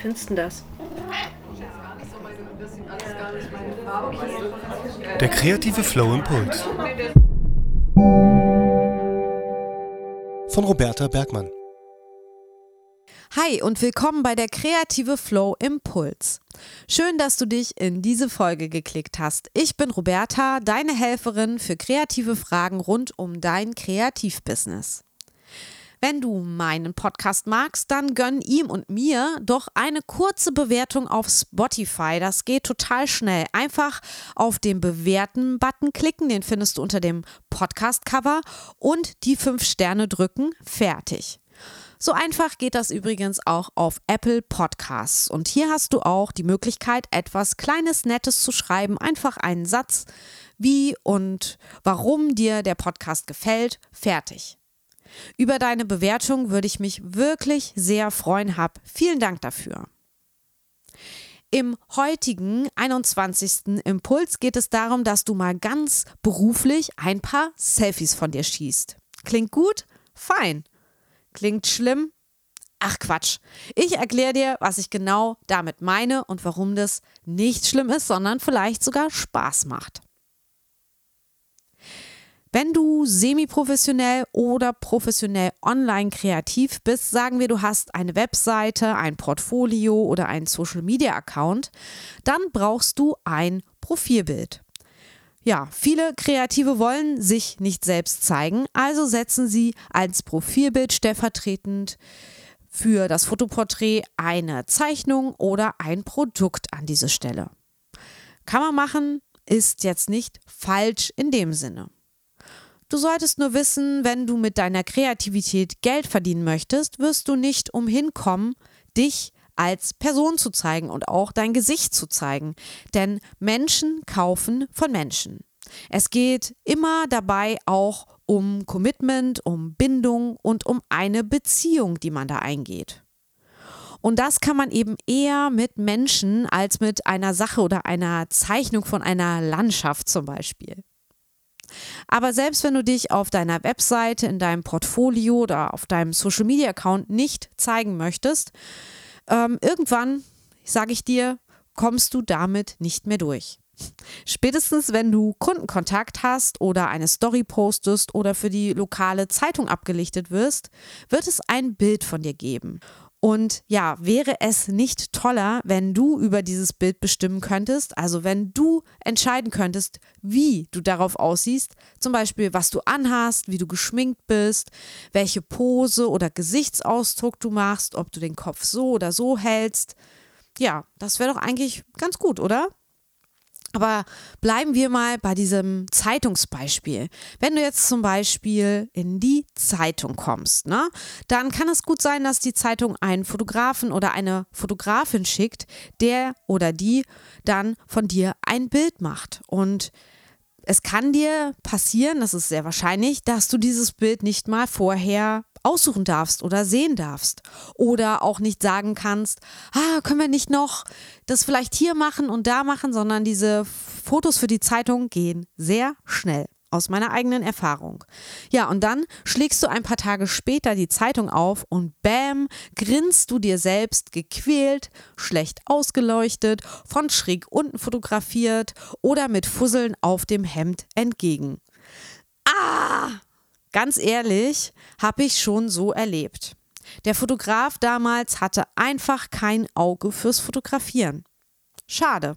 findest du das? Der kreative Flow Impuls. Von Roberta Bergmann. Hi und willkommen bei der Kreative Flow Impuls. Schön, dass du dich in diese Folge geklickt hast. Ich bin Roberta, deine Helferin für kreative Fragen rund um dein Kreativbusiness. Wenn du meinen Podcast magst, dann gönn ihm und mir doch eine kurze Bewertung auf Spotify. Das geht total schnell. Einfach auf den Bewerten-Button klicken, den findest du unter dem Podcast-Cover und die fünf Sterne drücken. Fertig. So einfach geht das übrigens auch auf Apple Podcasts. Und hier hast du auch die Möglichkeit, etwas Kleines, Nettes zu schreiben. Einfach einen Satz, wie und warum dir der Podcast gefällt. Fertig. Über deine Bewertung würde ich mich wirklich sehr freuen. Hab vielen Dank dafür. Im heutigen 21. Impuls geht es darum, dass du mal ganz beruflich ein paar Selfies von dir schießt. Klingt gut? Fein. Klingt schlimm? Ach Quatsch. Ich erkläre dir, was ich genau damit meine und warum das nicht schlimm ist, sondern vielleicht sogar Spaß macht. Wenn du semi-professionell oder professionell online kreativ bist, sagen wir, du hast eine Webseite, ein Portfolio oder einen Social-Media-Account, dann brauchst du ein Profilbild. Ja, viele Kreative wollen sich nicht selbst zeigen, also setzen sie als Profilbild stellvertretend für das Fotoporträt eine Zeichnung oder ein Produkt an diese Stelle. Kann man machen, ist jetzt nicht falsch in dem Sinne. Du solltest nur wissen, wenn du mit deiner Kreativität Geld verdienen möchtest, wirst du nicht umhin kommen, dich als Person zu zeigen und auch dein Gesicht zu zeigen. Denn Menschen kaufen von Menschen. Es geht immer dabei auch um Commitment, um Bindung und um eine Beziehung, die man da eingeht. Und das kann man eben eher mit Menschen als mit einer Sache oder einer Zeichnung von einer Landschaft zum Beispiel. Aber selbst wenn du dich auf deiner Webseite, in deinem Portfolio oder auf deinem Social Media Account nicht zeigen möchtest, ähm, irgendwann, sage ich dir, kommst du damit nicht mehr durch. Spätestens, wenn du Kundenkontakt hast oder eine Story postest oder für die lokale Zeitung abgelichtet wirst, wird es ein Bild von dir geben. Und ja, wäre es nicht toller, wenn du über dieses Bild bestimmen könntest, also wenn du entscheiden könntest, wie du darauf aussiehst, zum Beispiel was du anhast, wie du geschminkt bist, welche Pose oder Gesichtsausdruck du machst, ob du den Kopf so oder so hältst. Ja, das wäre doch eigentlich ganz gut, oder? Aber bleiben wir mal bei diesem Zeitungsbeispiel. Wenn du jetzt zum Beispiel in die Zeitung kommst, ne, dann kann es gut sein, dass die Zeitung einen Fotografen oder eine Fotografin schickt, der oder die dann von dir ein Bild macht. Und es kann dir passieren, das ist sehr wahrscheinlich, dass du dieses Bild nicht mal vorher aussuchen darfst oder sehen darfst. Oder auch nicht sagen kannst, ah, können wir nicht noch das vielleicht hier machen und da machen, sondern diese Fotos für die Zeitung gehen sehr schnell. Aus meiner eigenen Erfahrung. Ja, und dann schlägst du ein paar Tage später die Zeitung auf und bäm, grinst du dir selbst gequält, schlecht ausgeleuchtet, von schräg unten fotografiert oder mit Fusseln auf dem Hemd entgegen. Ah! Ganz ehrlich, habe ich schon so erlebt. Der Fotograf damals hatte einfach kein Auge fürs Fotografieren. Schade.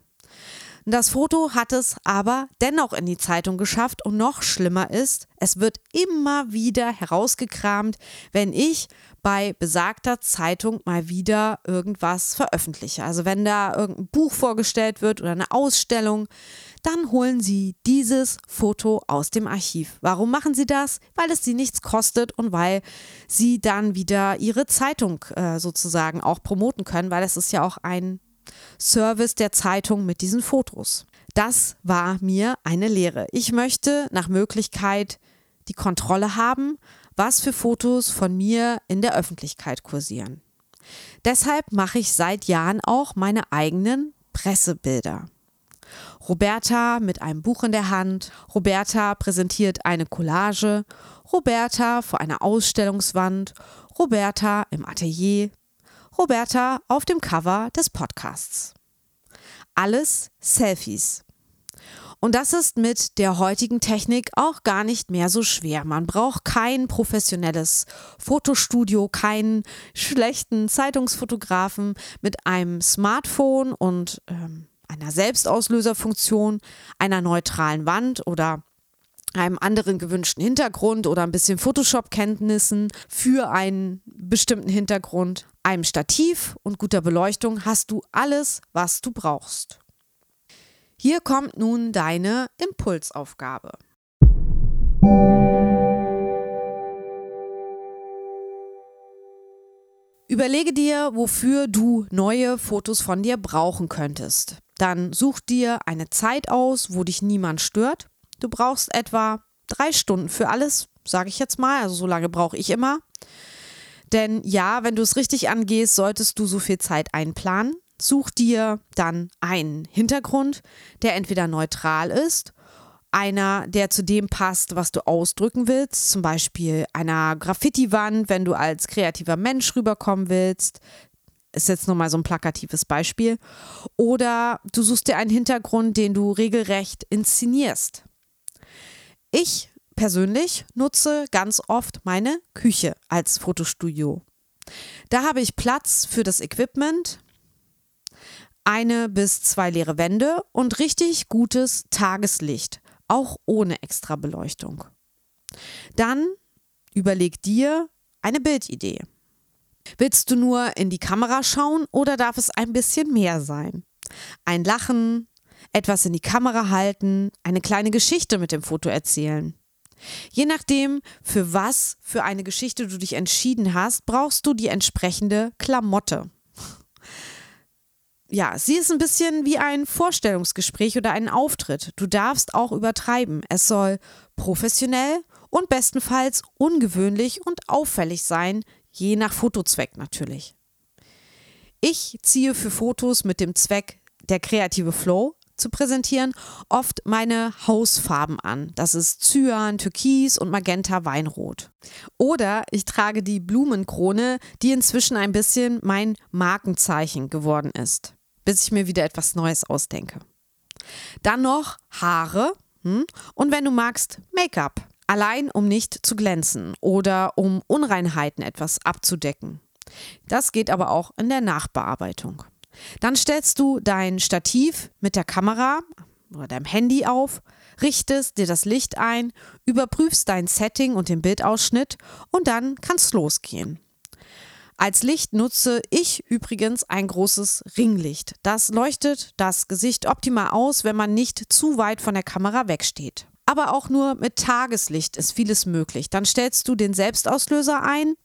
Das Foto hat es aber dennoch in die Zeitung geschafft und noch schlimmer ist, es wird immer wieder herausgekramt, wenn ich bei besagter Zeitung mal wieder irgendwas veröffentliche. Also wenn da irgendein Buch vorgestellt wird oder eine Ausstellung, dann holen Sie dieses Foto aus dem Archiv. Warum machen Sie das? Weil es Sie nichts kostet und weil Sie dann wieder Ihre Zeitung äh, sozusagen auch promoten können, weil es ist ja auch ein Service der Zeitung mit diesen Fotos. Das war mir eine Lehre. Ich möchte nach Möglichkeit die Kontrolle haben, was für Fotos von mir in der Öffentlichkeit kursieren. Deshalb mache ich seit Jahren auch meine eigenen Pressebilder. Roberta mit einem Buch in der Hand, Roberta präsentiert eine Collage, Roberta vor einer Ausstellungswand, Roberta im Atelier, Roberta auf dem Cover des Podcasts. Alles Selfies. Und das ist mit der heutigen Technik auch gar nicht mehr so schwer. Man braucht kein professionelles Fotostudio, keinen schlechten Zeitungsfotografen mit einem Smartphone und ähm, einer Selbstauslöserfunktion, einer neutralen Wand oder einem anderen gewünschten Hintergrund oder ein bisschen Photoshop-Kenntnissen für einen bestimmten Hintergrund, einem Stativ und guter Beleuchtung hast du alles, was du brauchst. Hier kommt nun deine Impulsaufgabe. Überlege dir, wofür du neue Fotos von dir brauchen könntest. Dann such dir eine Zeit aus, wo dich niemand stört. Du brauchst etwa drei Stunden für alles, sage ich jetzt mal. Also so lange brauche ich immer. Denn ja, wenn du es richtig angehst, solltest du so viel Zeit einplanen. Such dir dann einen Hintergrund, der entweder neutral ist, einer, der zu dem passt, was du ausdrücken willst, zum Beispiel einer Graffiti-Wand, wenn du als kreativer Mensch rüberkommen willst, ist jetzt nur mal so ein plakatives Beispiel, oder du suchst dir einen Hintergrund, den du regelrecht inszenierst. Ich persönlich nutze ganz oft meine Küche als Fotostudio. Da habe ich Platz für das Equipment, eine bis zwei leere Wände und richtig gutes Tageslicht, auch ohne extra Beleuchtung. Dann überleg dir eine Bildidee. Willst du nur in die Kamera schauen oder darf es ein bisschen mehr sein? Ein Lachen, etwas in die Kamera halten, eine kleine Geschichte mit dem Foto erzählen. Je nachdem, für was für eine Geschichte du dich entschieden hast, brauchst du die entsprechende Klamotte ja, sie ist ein bisschen wie ein Vorstellungsgespräch oder ein Auftritt. Du darfst auch übertreiben. Es soll professionell und bestenfalls ungewöhnlich und auffällig sein, je nach Fotozweck natürlich. Ich ziehe für Fotos mit dem Zweck, der kreative Flow zu präsentieren, oft meine Hausfarben an. Das ist Cyan, Türkis und Magenta Weinrot. Oder ich trage die Blumenkrone, die inzwischen ein bisschen mein Markenzeichen geworden ist bis ich mir wieder etwas Neues ausdenke. Dann noch Haare hm? und wenn du magst, Make-up. Allein um nicht zu glänzen oder um Unreinheiten etwas abzudecken. Das geht aber auch in der Nachbearbeitung. Dann stellst du dein Stativ mit der Kamera oder deinem Handy auf, richtest dir das Licht ein, überprüfst dein Setting und den Bildausschnitt und dann kannst losgehen. Als Licht nutze ich übrigens ein großes Ringlicht. Das leuchtet das Gesicht optimal aus, wenn man nicht zu weit von der Kamera wegsteht. Aber auch nur mit Tageslicht ist vieles möglich. Dann stellst du den Selbstauslöser ein.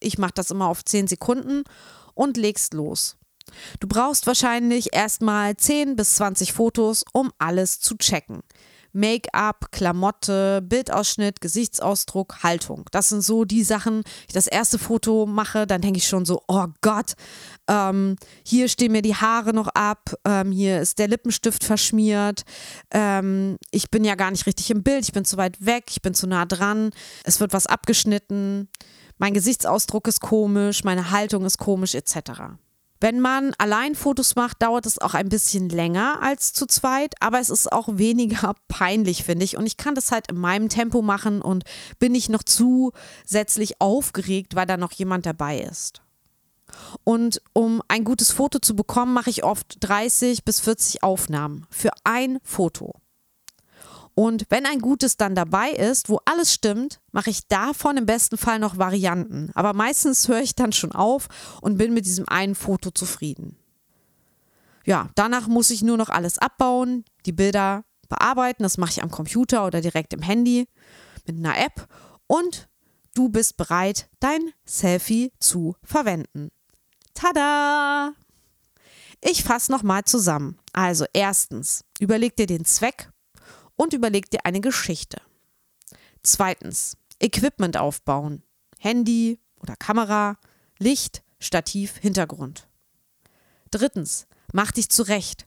Ich mache das immer auf 10 Sekunden und legst los. Du brauchst wahrscheinlich erstmal 10 bis 20 Fotos, um alles zu checken. Make-up, Klamotte, Bildausschnitt, Gesichtsausdruck, Haltung. Das sind so die Sachen. Ich das erste Foto mache, dann denke ich schon so, oh Gott, ähm, hier stehen mir die Haare noch ab, ähm, hier ist der Lippenstift verschmiert, ähm, ich bin ja gar nicht richtig im Bild, ich bin zu weit weg, ich bin zu nah dran, es wird was abgeschnitten, mein Gesichtsausdruck ist komisch, meine Haltung ist komisch, etc. Wenn man allein Fotos macht, dauert es auch ein bisschen länger als zu zweit, aber es ist auch weniger peinlich, finde ich. Und ich kann das halt in meinem Tempo machen und bin nicht noch zusätzlich aufgeregt, weil da noch jemand dabei ist. Und um ein gutes Foto zu bekommen, mache ich oft 30 bis 40 Aufnahmen für ein Foto. Und wenn ein gutes dann dabei ist, wo alles stimmt, mache ich davon im besten Fall noch Varianten. Aber meistens höre ich dann schon auf und bin mit diesem einen Foto zufrieden. Ja, danach muss ich nur noch alles abbauen, die Bilder bearbeiten. Das mache ich am Computer oder direkt im Handy mit einer App. Und du bist bereit, dein Selfie zu verwenden. Tada! Ich fasse nochmal zusammen. Also erstens, überleg dir den Zweck und überleg dir eine Geschichte. Zweitens, Equipment aufbauen. Handy oder Kamera, Licht, Stativ, Hintergrund. Drittens, mach dich zurecht.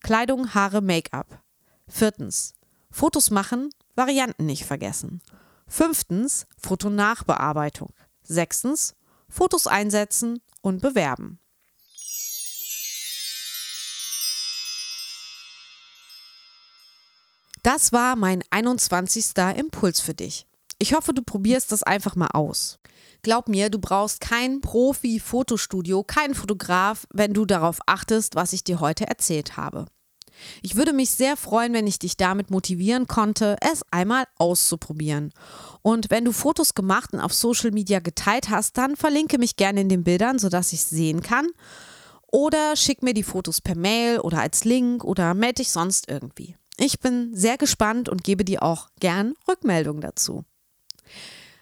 Kleidung, Haare, Make-up. Viertens, Fotos machen, Varianten nicht vergessen. Fünftens, Fotonachbearbeitung. Sechstens, Fotos einsetzen und bewerben. Das war mein 21. Impuls für dich. Ich hoffe, du probierst das einfach mal aus. Glaub mir, du brauchst kein Profi-Fotostudio, keinen Fotograf, wenn du darauf achtest, was ich dir heute erzählt habe. Ich würde mich sehr freuen, wenn ich dich damit motivieren konnte, es einmal auszuprobieren. Und wenn du Fotos gemacht und auf Social Media geteilt hast, dann verlinke mich gerne in den Bildern, sodass ich es sehen kann. Oder schick mir die Fotos per Mail oder als Link oder melde dich sonst irgendwie. Ich bin sehr gespannt und gebe dir auch gern Rückmeldung dazu.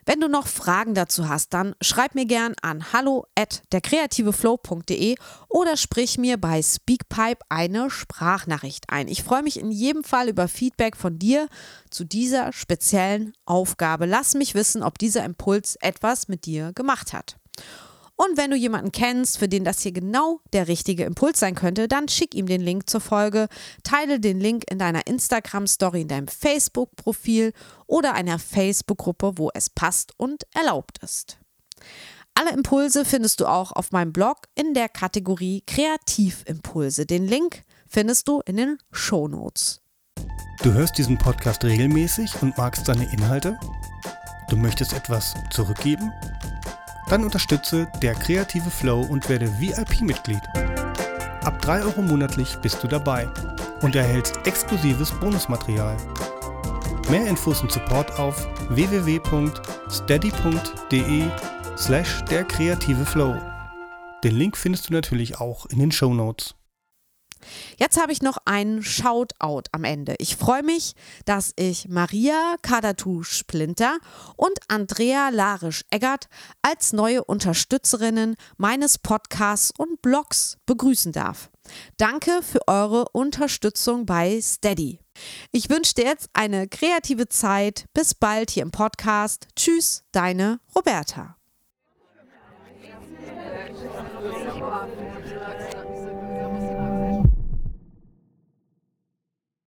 Wenn du noch Fragen dazu hast, dann schreib mir gern an hallo at derkreativeflow.de oder sprich mir bei Speakpipe eine Sprachnachricht ein. Ich freue mich in jedem Fall über Feedback von dir zu dieser speziellen Aufgabe. Lass mich wissen, ob dieser Impuls etwas mit dir gemacht hat. Und wenn du jemanden kennst, für den das hier genau der richtige Impuls sein könnte, dann schick ihm den Link zur Folge, teile den Link in deiner Instagram-Story, in deinem Facebook-Profil oder einer Facebook-Gruppe, wo es passt und erlaubt ist. Alle Impulse findest du auch auf meinem Blog in der Kategorie Kreativimpulse. Den Link findest du in den Show Notes. Du hörst diesen Podcast regelmäßig und magst seine Inhalte? Du möchtest etwas zurückgeben? Dann unterstütze der kreative Flow und werde VIP-Mitglied. Ab 3 Euro monatlich bist du dabei und erhältst exklusives Bonusmaterial. Mehr Infos und Support auf www.steady.de slash der kreative Flow. Den Link findest du natürlich auch in den Show Notes. Jetzt habe ich noch einen Shoutout am Ende. Ich freue mich, dass ich Maria Kadatu-Splinter und Andrea Larisch-Eggert als neue Unterstützerinnen meines Podcasts und Blogs begrüßen darf. Danke für eure Unterstützung bei Steady. Ich wünsche dir jetzt eine kreative Zeit. Bis bald hier im Podcast. Tschüss, deine Roberta.